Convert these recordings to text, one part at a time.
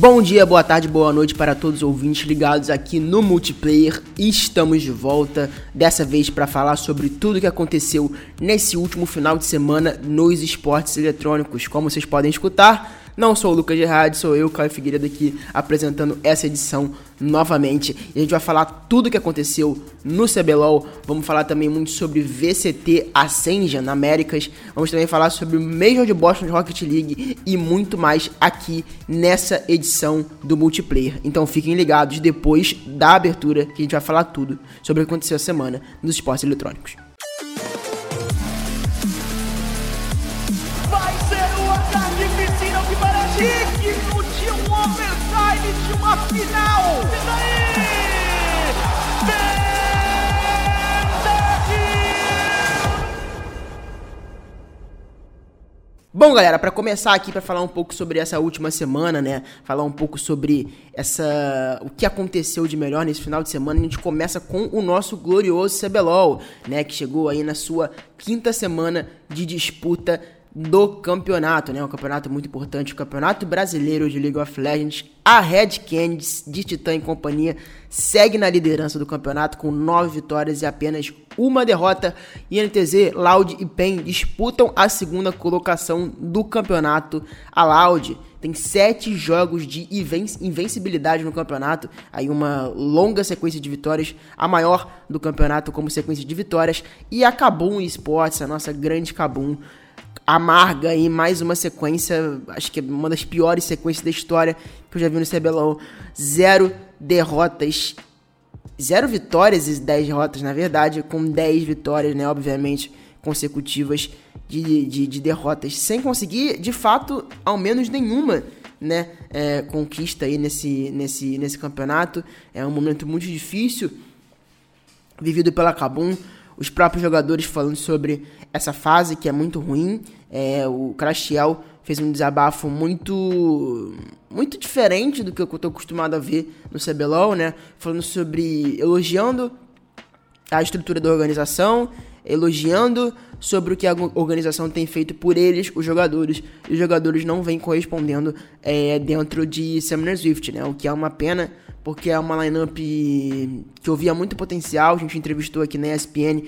Bom dia, boa tarde, boa noite para todos os ouvintes ligados aqui no Multiplayer. Estamos de volta, dessa vez para falar sobre tudo o que aconteceu nesse último final de semana nos esportes eletrônicos. Como vocês podem escutar, não sou o Lucas Gerard, sou eu, Caio Figueiredo, aqui apresentando essa edição novamente. E a gente vai falar tudo o que aconteceu no CBLOL. Vamos falar também muito sobre VCT Ascension Américas. Vamos também falar sobre o Major de Boston de Rocket League e muito mais aqui nessa edição do multiplayer. Então fiquem ligados depois da abertura que a gente vai falar tudo sobre o que aconteceu a semana nos esportes eletrônicos. De um overtime, uma final. E daí? Bom, galera, para começar aqui para falar um pouco sobre essa última semana, né? Falar um pouco sobre essa o que aconteceu de melhor nesse final de semana, a gente começa com o nosso glorioso CBLOL, né, que chegou aí na sua quinta semana de disputa do campeonato, né? Um campeonato muito importante, o Campeonato Brasileiro de League of Legends. A Red Canids de Titã e companhia segue na liderança do campeonato com nove vitórias e apenas uma derrota. INTZ, Loud e PEN disputam a segunda colocação do campeonato. A Loud tem sete jogos de invencibilidade no campeonato, aí uma longa sequência de vitórias, a maior do campeonato como sequência de vitórias. E a Kabum Esports, a nossa grande Kabum, amarga aí mais uma sequência, acho que é uma das piores sequências da história que eu já vi no CBLOL. Zero derrotas, zero vitórias e dez derrotas, na verdade, com dez vitórias, né, obviamente, consecutivas de, de, de derrotas, sem conseguir, de fato, ao menos nenhuma né, é, conquista aí nesse, nesse, nesse campeonato. É um momento muito difícil vivido pela Kabum. Os próprios jogadores falando sobre essa fase que é muito ruim. É, o Crashel fez um desabafo muito muito diferente do que eu estou acostumado a ver no CBLOL, né? Falando sobre elogiando a estrutura da organização, elogiando sobre o que a organização tem feito por eles, os jogadores, e os jogadores não vêm correspondendo é, dentro de Summoner Swift, né? O que é uma pena, porque é uma lineup que eu via muito potencial, a gente entrevistou aqui na ESPN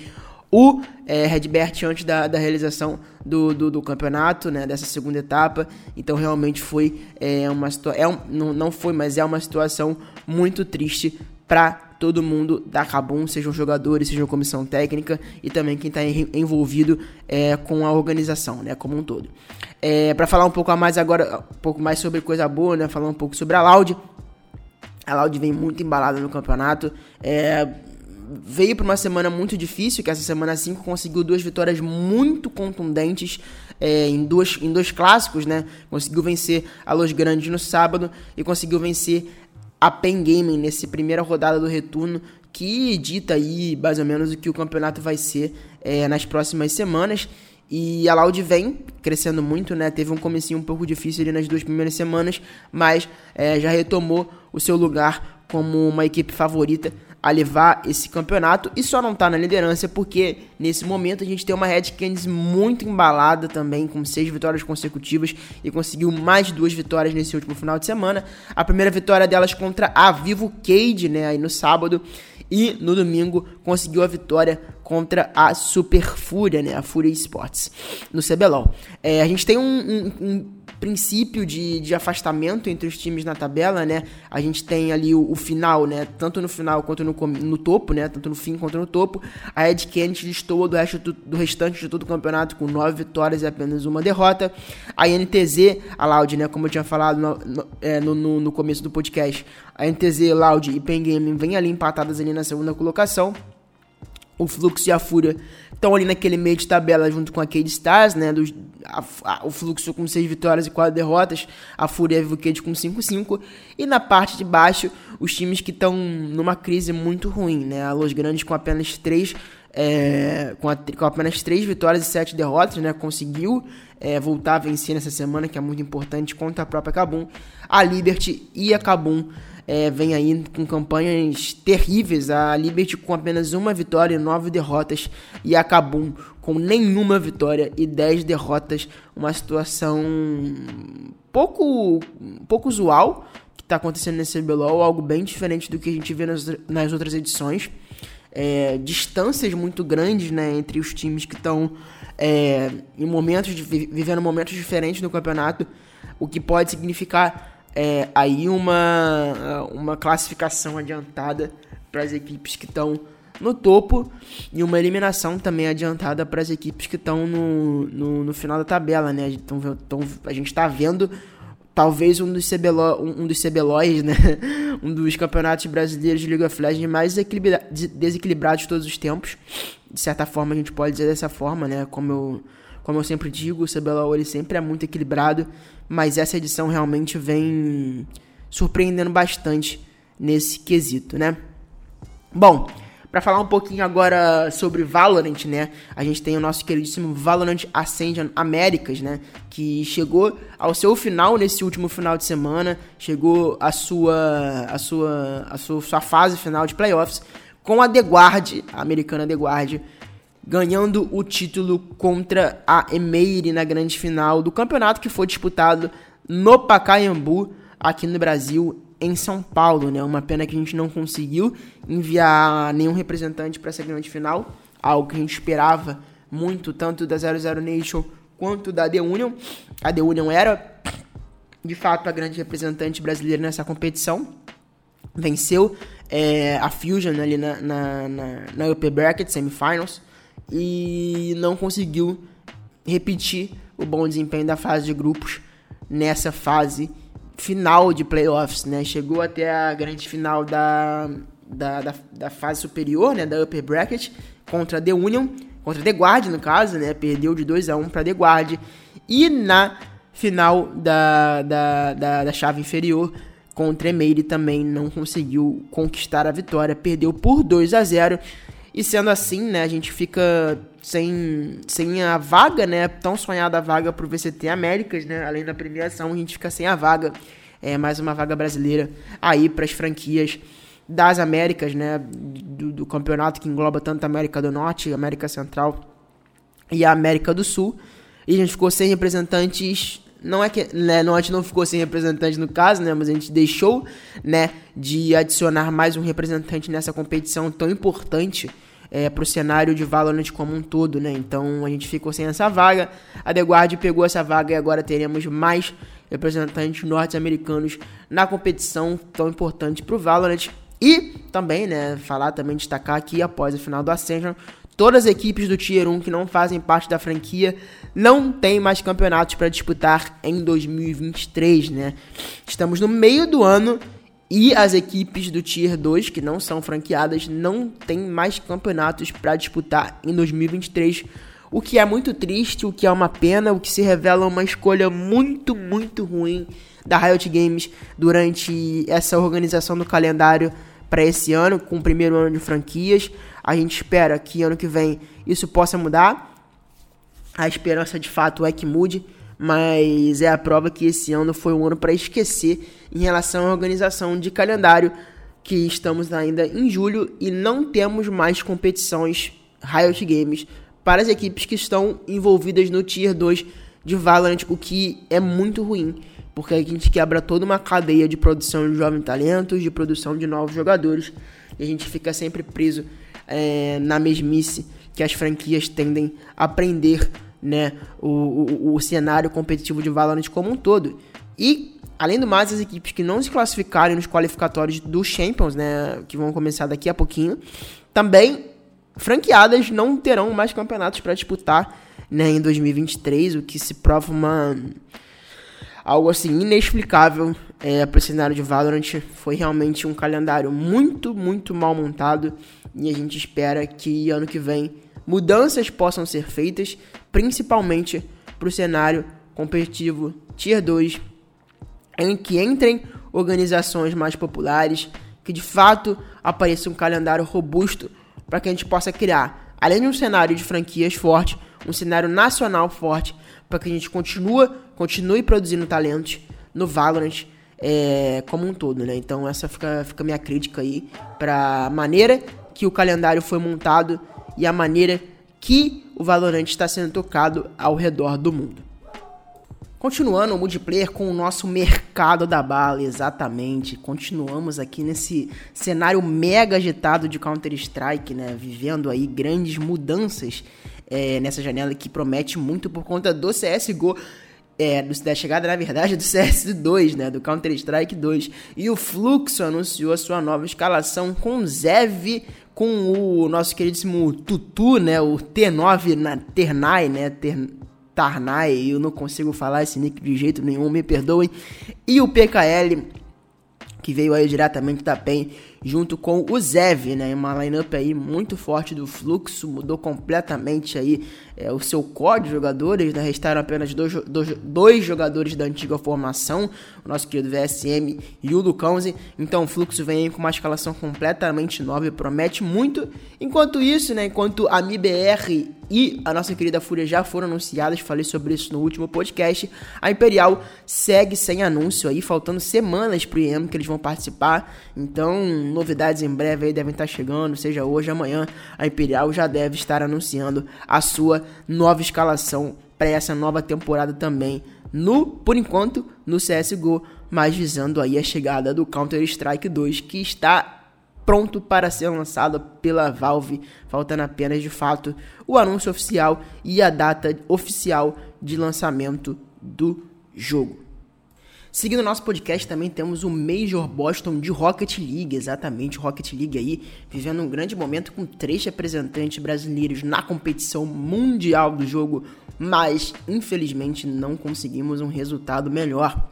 o é, Redbert antes da, da realização do, do, do, campeonato, né, dessa segunda etapa. Então realmente foi é, uma situação, é um, não, não foi, mas é uma situação muito triste para todo mundo da Cabum, sejam jogadores, sejam comissão técnica e também quem está envolvido é, com a organização, né, como um todo. É, para falar um pouco mais agora, um pouco mais sobre coisa boa, né, falar um pouco sobre a Loud. A Loud vem muito embalada no campeonato. É, veio para uma semana muito difícil, que essa semana 5 conseguiu duas vitórias muito contundentes é, em, duas, em dois clássicos, né? Conseguiu vencer a Los Grandes no sábado e conseguiu vencer a Pen Gaming nessa primeira rodada do retorno, que dita aí mais ou menos o que o campeonato vai ser é, nas próximas semanas. E a Loud vem crescendo muito, né? Teve um comecinho um pouco difícil ali nas duas primeiras semanas, mas é, já retomou o seu lugar como uma equipe favorita a levar esse campeonato e só não tá na liderança porque nesse momento a gente tem uma Red Canids muito embalada também, com seis vitórias consecutivas e conseguiu mais duas vitórias nesse último final de semana. A primeira vitória delas contra a Vivo Cade, né, aí no sábado, e no domingo conseguiu a vitória contra a Super Fúria, né, a Fúria Esports, no CBLOL. É, a gente tem um, um, um princípio de, de afastamento entre os times na tabela, né? A gente tem ali o, o final, né? Tanto no final quanto no, no, topo, né? Tanto no fim quanto no topo. A Ed Kennedy listou do, resto do, do, restante de todo o campeonato com nove vitórias e apenas uma derrota. A NTZ, a Loud, né? Como eu tinha falado no, no, é, no, no começo do podcast, a NTZ, Loud e Pen Gaming vêm ali empatadas ali na segunda colocação o Fluxo e a Fúria estão ali naquele meio de tabela junto com a Cade Stars, né? Dos, a, a, o Fluxo com 6 vitórias e 4 derrotas, a Fúria e a Vukade com 5-5. E na parte de baixo, os times que estão numa crise muito ruim, né? A Los Grandes com apenas 3 é, com, a, com, apenas 3 vitórias e 7 derrotas, né? Conseguiu é, voltar a vencer nessa semana, que é muito importante, contra a própria Cabum. A Liberty e a Cabum é, vem aí com campanhas terríveis. A Liberty com apenas uma vitória e nove derrotas. E a Kabum com nenhuma vitória e dez derrotas. Uma situação pouco, pouco usual que está acontecendo nesse CBLOL, algo bem diferente do que a gente vê nas, nas outras edições. É, distâncias muito grandes né, entre os times que estão é, em momentos de, vivendo momentos diferentes no campeonato, o que pode significar é, aí uma, uma classificação adiantada para as equipes que estão no topo e uma eliminação também adiantada para as equipes que estão no, no, no, final da tabela, né? Então, então a gente está vendo talvez um dos, CBLO, um, dos CBLOs, né? um dos campeonatos brasileiros de League of Legends mais desequilibrados de todos os tempos. De certa forma, a gente pode dizer dessa forma, né? Como eu, como eu sempre digo, o CBLOL sempre é muito equilibrado, mas essa edição realmente vem surpreendendo bastante nesse quesito, né? Bom, para falar um pouquinho agora sobre Valorant, né? A gente tem o nosso queridíssimo Valorant Ascension Américas, né? Que chegou ao seu final nesse último final de semana, chegou a sua a sua a sua, sua fase final de playoffs com a The Guard, a americana The Guard, ganhando o título contra a Emeire na grande final do campeonato que foi disputado no Pacaembu, aqui no Brasil, em São Paulo, né? Uma pena que a gente não conseguiu enviar nenhum representante para essa grande final, algo que a gente esperava muito, tanto da 00 Nation quanto da The Union. A The Union era, de fato, a grande representante brasileira nessa competição. Venceu é, a Fusion ali na, na, na, na Bracket Semifinals e não conseguiu repetir o bom desempenho da fase de grupos nessa fase final de playoffs, né? Chegou até a grande final da, da, da, da, fase superior, né? Da upper bracket contra The Union, contra The Guard no caso, né? Perdeu de 2 a 1 para The Guard. E na final da, da, da, da chave inferior contra Emeire também não conseguiu conquistar a vitória, perdeu por 2 a 0. E sendo assim, né, a gente fica sem, sem a vaga, né, tão sonhada vaga pro VCT Américas, né, além da premiação, a gente fica sem a vaga, é, mais uma vaga brasileira aí para as franquias das Américas, né, do, do, campeonato que engloba tanto a América do Norte, a América Central e a América do Sul. E a gente ficou sem representantes não é que né, não, a gente não ficou sem representante no caso, né, mas a gente deixou né, de adicionar mais um representante nessa competição tão importante é, para o cenário de Valorant como um todo, né? Então a gente ficou sem essa vaga. A The Guard pegou essa vaga e agora teremos mais representantes norte-americanos na competição tão importante para o Valorant. E também, né, falar também destacar aqui após o final do Ascension, Todas as equipes do Tier 1 que não fazem parte da franquia não têm mais campeonatos para disputar em 2023, né? Estamos no meio do ano e as equipes do Tier 2 que não são franqueadas não têm mais campeonatos para disputar em 2023, o que é muito triste, o que é uma pena, o que se revela uma escolha muito, muito ruim da Riot Games durante essa organização do calendário para esse ano, com o primeiro ano de franquias. A gente espera que ano que vem isso possa mudar. A esperança de fato é que mude, mas é a prova que esse ano foi um ano para esquecer em relação à organização de calendário, que estamos ainda em julho e não temos mais competições Riot Games para as equipes que estão envolvidas no Tier 2 de Valorant, o que é muito ruim porque a gente quebra toda uma cadeia de produção de jovens talentos, de produção de novos jogadores, e a gente fica sempre preso é, na mesmice que as franquias tendem a aprender né, o, o, o, cenário competitivo de Valorant como um todo. E, além do mais, as equipes que não se classificarem nos qualificatórios dos Champions, né, que vão começar daqui a pouquinho, também franqueadas não terão mais campeonatos para disputar né, em 2023, o que se prova uma algo assim inexplicável é, para o cenário de Valorant. Foi realmente um calendário muito, muito mal montado e a gente espera que ano que vem mudanças possam ser feitas, principalmente para o cenário competitivo Tier 2, em que entrem organizações mais populares, que de fato apareça um calendário robusto para que a gente possa criar, além de um cenário de franquias forte, um cenário nacional forte para que a gente continue, continue produzindo talentos no Valorant é, como um todo, né? Então essa fica, fica minha crítica aí para a maneira que o calendário foi montado e a maneira que o Valorant está sendo tocado ao redor do mundo. Continuando o multiplayer com o nosso mercado da bala, exatamente. Continuamos aqui nesse cenário mega agitado de Counter-Strike, né? Vivendo aí grandes mudanças é, nessa janela que promete muito por conta do CSGO. É, da chegada, na verdade, do CS2, né? Do Counter-Strike 2. E o Fluxo anunciou a sua nova escalação com Zev, com o nosso queridíssimo Tutu, né? O T9 na Ternai, né? Ter, Tarnai, eu não consigo falar esse nick de jeito nenhum, me perdoem. E o PKL, que veio aí diretamente da PEN, junto com o Zev, né? Uma lineup aí muito forte do Fluxo, mudou completamente aí é, o seu código de jogadores, né? Restaram apenas dois, dois, dois, jogadores da antiga formação, o nosso querido VSM e o Lucãozi. Então o Fluxo vem aí com uma escalação completamente nova e promete muito. Enquanto isso, né? Enquanto a MIBR e a nossa querida Fúria já foram anunciadas, falei sobre isso no último podcast. A Imperial segue sem anúncio aí, faltando semanas pro IEM que eles vão participar. Então, novidades em breve aí devem estar chegando, seja hoje, amanhã. A Imperial já deve estar anunciando a sua nova escalação para essa nova temporada também. No, por enquanto, no CS:GO, mas visando aí a chegada do Counter Strike 2 que está pronto para ser lançado pela Valve, faltando apenas de fato o anúncio oficial e a data oficial de lançamento do jogo. Seguindo nosso podcast, também temos o Major Boston de Rocket League, exatamente, Rocket League aí, vivendo um grande momento com três representantes brasileiros na competição mundial do jogo, mas infelizmente não conseguimos um resultado melhor.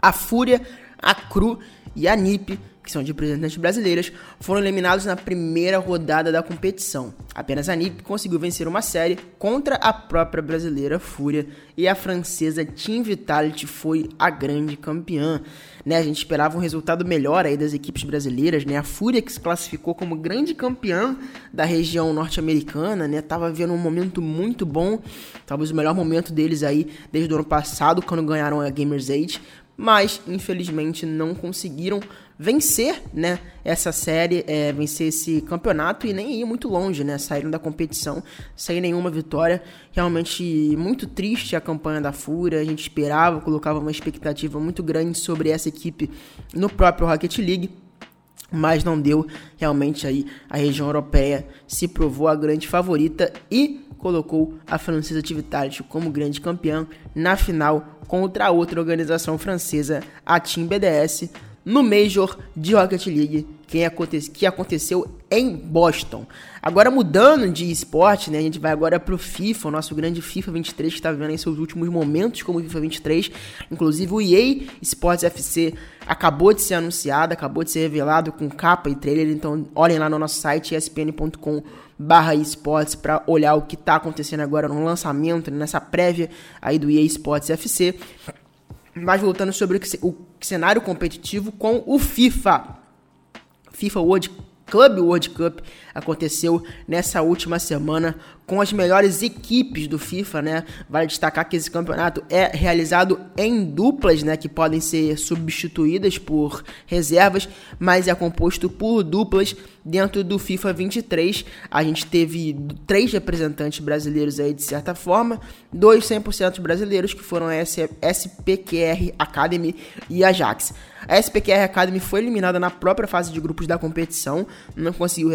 A Fúria, a Cru e a NiP que são de representantes brasileiras, foram eliminados na primeira rodada da competição. Apenas a NiP conseguiu vencer uma série contra a própria brasileira Fúria e a francesa Team Vitality foi a grande campeã. Né, a gente esperava um resultado melhor aí das equipes brasileiras, né? A Fúria que se classificou como grande campeã da região norte-americana, né? Tava vendo um momento muito bom, talvez o melhor momento deles aí desde o ano passado, quando ganharam a Gamers Age, mas infelizmente não conseguiram vencer, né, essa série, é, vencer esse campeonato e nem ir muito longe, né, saíram da competição sem nenhuma vitória. Realmente muito triste a campanha da Fúria, a gente esperava, colocava uma expectativa muito grande sobre essa equipe no próprio Rocket League mas não deu. Realmente aí a região europeia se provou a grande favorita e colocou a francesa Vitality como grande campeã na final contra a outra organização francesa, a Team BDS, no Major de Rocket League que, aconte que aconteceu em Boston. Agora mudando de esporte, né, a gente vai agora pro FIFA, o nosso grande FIFA 23 que está vivendo em seus últimos momentos como FIFA 23. Inclusive o EA Sports FC acabou de ser anunciado, acabou de ser revelado com capa e trailer, então olhem lá no nosso site espn.com barra esportes para olhar o que está acontecendo agora no lançamento, nessa prévia aí do EA Sports FC. Mas voltando sobre o cenário competitivo com o FIFA. FIFA World Club World Cup aconteceu nessa última semana com as melhores equipes do FIFA, né? Vale destacar que esse campeonato é realizado em duplas, né, que podem ser substituídas por reservas, mas é composto por duplas dentro do FIFA 23. A gente teve três representantes brasileiros aí de certa forma, dois 100% brasileiros que foram a SPQR Academy e Ajax. A SPQR Academy foi eliminada na própria fase de grupos da competição, não conseguiu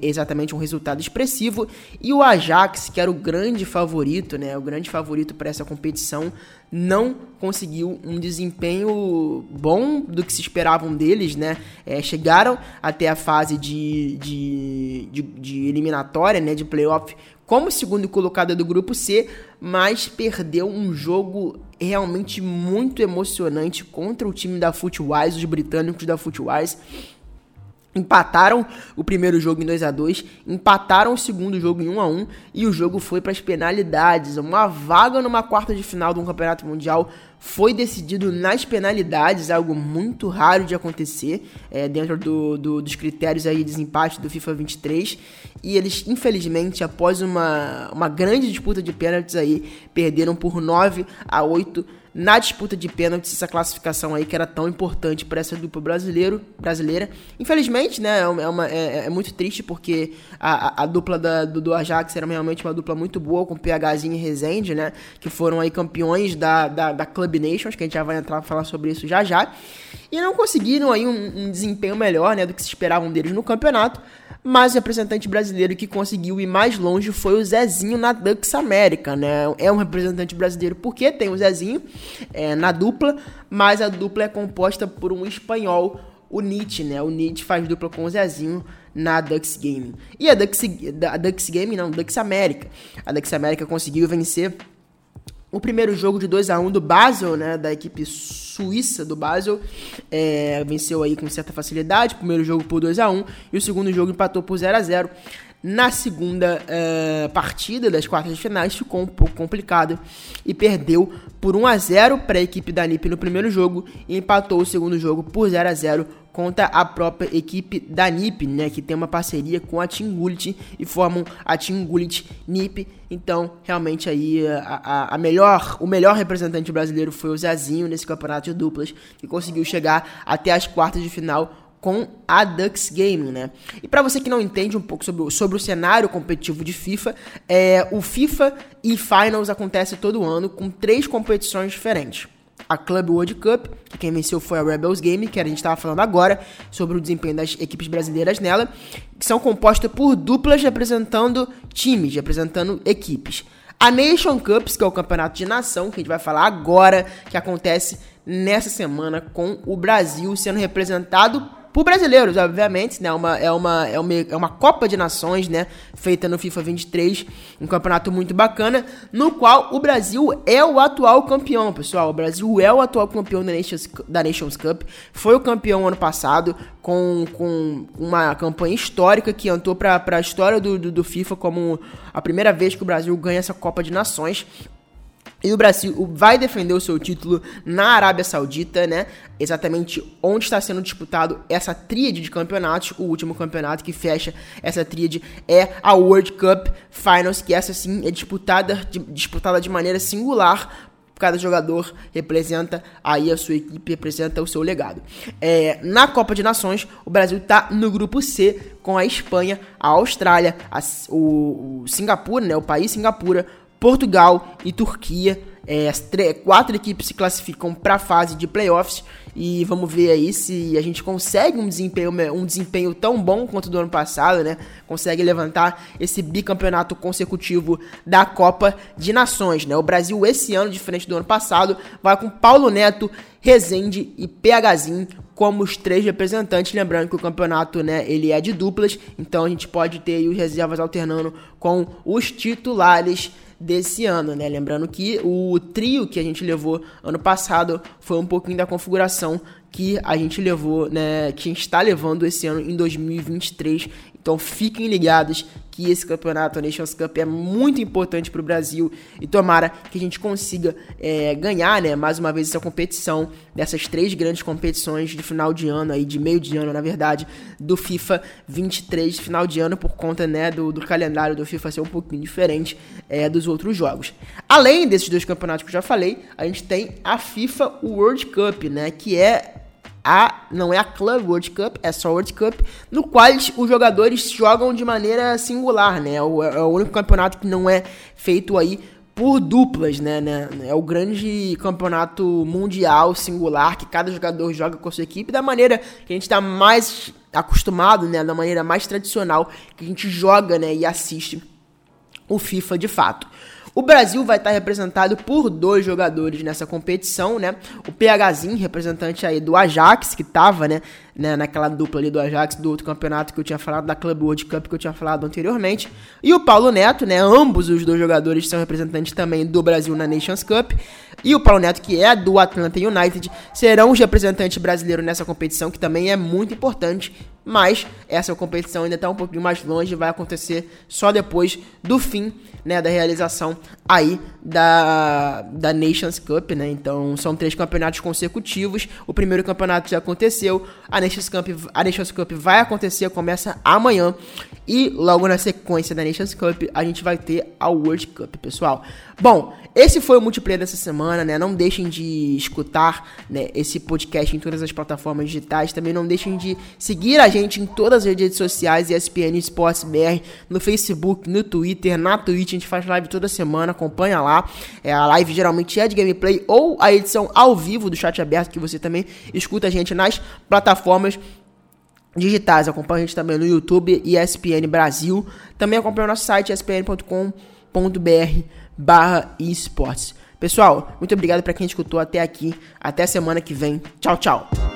exatamente um resultado expressivo, e o Ajax, que era o grande favorito, né, o grande favorito para essa competição, não conseguiu um desempenho bom do que se esperavam deles, né? É, chegaram até a fase de, de, de, de eliminatória, né, de playoff, como segundo colocado do grupo C, mas perdeu um jogo realmente muito emocionante contra o time da Footwise, os britânicos da Footwise Empataram o primeiro jogo em 2 a 2 empataram o segundo jogo em 1 a 1 e o jogo foi para as penalidades. Uma vaga numa quarta de final de um campeonato mundial foi decidido nas penalidades, algo muito raro de acontecer é, dentro do, do, dos critérios aí de desempate do FIFA 23. E eles, infelizmente, após uma, uma grande disputa de pênaltis aí, perderam por 9 a 8 na disputa de pênaltis essa classificação aí que era tão importante para essa dupla brasileiro, brasileira. Infelizmente, né, é, uma, é, é muito triste porque a, a, a dupla da, do, do, Ajax era realmente uma dupla muito boa com PHzinho e Rezende, né, que foram aí campeões da, da, da Club Nations, que a gente já vai entrar falar sobre isso já já. E não conseguiram aí um, um desempenho melhor, né, do que se esperavam deles no campeonato mas o representante brasileiro que conseguiu ir mais longe foi o Zezinho na Dux América, né? É um representante brasileiro porque tem o Zezinho é, na dupla, mas a dupla é composta por um espanhol, o Nietzsche, né? O Nietzsche faz dupla com o Zezinho na Dux Gaming. E a Dux, a Dux Gaming, não, Dux América. A Dux América conseguiu vencer o primeiro jogo de 2 a 1 do Basel, né, da equipe suíça do Basel, é, venceu aí com certa facilidade, primeiro jogo por 2 a 1 e o segundo jogo empatou por 0 a 0 na segunda uh, partida das quartas de finais ficou um pouco complicado e perdeu por 1 a 0 para a equipe da NIP no primeiro jogo e empatou o segundo jogo por 0 a 0 contra a própria equipe da NIP, né, que tem uma parceria com a Team Gullit e formam a Team Gullit NIP. Então, realmente aí a, a, a, melhor, o melhor representante brasileiro foi o Zezinho nesse campeonato de duplas, que conseguiu chegar até as quartas de final com a Dux Gaming, né? E para você que não entende um pouco sobre, sobre o cenário competitivo de FIFA, é, o FIFA e Finals acontece todo ano com três competições diferentes. A Club World Cup, que quem venceu foi a Rebels Game, que a gente estava falando agora sobre o desempenho das equipes brasileiras nela, que são compostas por duplas representando times, representando equipes. A Nation Cups, que é o campeonato de nação, que a gente vai falar agora, que acontece nessa semana com o Brasil sendo representado por brasileiros, obviamente, né? Uma, é, uma, é, uma, é uma Copa de Nações, né? Feita no FIFA 23, um campeonato muito bacana, no qual o Brasil é o atual campeão, pessoal. O Brasil é o atual campeão da Nations, da Nations Cup, foi o campeão ano passado, com, com uma campanha histórica que entrou para a história do, do, do FIFA como a primeira vez que o Brasil ganha essa Copa de Nações. E o Brasil vai defender o seu título na Arábia Saudita, né? Exatamente onde está sendo disputado essa tríade de campeonatos. O último campeonato que fecha essa tríade é a World Cup Finals, que essa sim é disputada de, disputada de maneira singular cada jogador representa aí a sua equipe, representa o seu legado. É, na Copa de Nações, o Brasil está no grupo C com a Espanha, a Austrália, a, o, o Singapura, né, o país Singapura, Portugal e Turquia. É, as quatro equipes se classificam para a fase de playoffs e vamos ver aí se a gente consegue um desempenho, um desempenho tão bom quanto do ano passado, né? Consegue levantar esse bicampeonato consecutivo da Copa de Nações, né? O Brasil esse ano, diferente do ano passado, vai com Paulo Neto, Rezende e PHzinho como os três representantes, lembrando que o campeonato, né, ele é de duplas, então a gente pode ter os reservas alternando com os titulares desse ano, né? Lembrando que o trio que a gente levou ano passado foi um pouquinho da configuração que a gente levou, né, que a gente está levando esse ano em 2023. Então fiquem ligados que esse campeonato, a Nations Cup, é muito importante para o Brasil e tomara que a gente consiga é, ganhar, né, mais uma vez essa competição dessas três grandes competições de final de ano aí, de meio de ano, na verdade, do FIFA 23 de final de ano por conta, né, do, do calendário do FIFA ser um pouquinho diferente é, dos outros jogos. Além desses dois campeonatos que eu já falei, a gente tem a FIFA World Cup, né, que é a não é a Club World Cup, é só World Cup, no qual os jogadores jogam de maneira singular, né? É o, é o único campeonato que não é feito aí por duplas, né, né? É o grande campeonato mundial singular que cada jogador joga com a sua equipe da maneira que a gente está mais acostumado, né? Da maneira mais tradicional que a gente joga, né? E assiste o FIFA de fato. O Brasil vai estar representado por dois jogadores nessa competição, né? O PHzinho, representante aí do Ajax, que tava, né, né, naquela dupla ali do Ajax, do outro campeonato que eu tinha falado, da Club World Cup que eu tinha falado anteriormente. E o Paulo Neto, né? Ambos os dois jogadores são representantes também do Brasil na Nations Cup. E o Paulo Neto, que é do Atlanta United, serão os representantes brasileiros nessa competição, que também é muito importante. Mas essa competição ainda está um pouquinho mais longe, vai acontecer só depois do fim né, da realização aí da, da Nations Cup, né? Então são três campeonatos consecutivos. O primeiro campeonato já aconteceu, a Nations Cup, a Nations Cup vai acontecer, começa amanhã e logo na sequência da Nations Cup a gente vai ter a World Cup, pessoal. Bom, esse foi o multiplayer dessa semana, né? Não deixem de escutar né, esse podcast em todas as plataformas digitais. Também não deixem de seguir a gente em todas as redes sociais, ESPN Esportes BR, no Facebook, no Twitter, na Twitch. A gente faz live toda semana, acompanha lá. É, a live geralmente é de gameplay ou a edição ao vivo do chat aberto, que você também escuta a gente nas plataformas digitais. Acompanha a gente também no YouTube e ESPN Brasil. Também acompanha o nosso site espn.com.br barra esportes. Pessoal, muito obrigado para quem escutou até aqui. Até semana que vem. Tchau, tchau.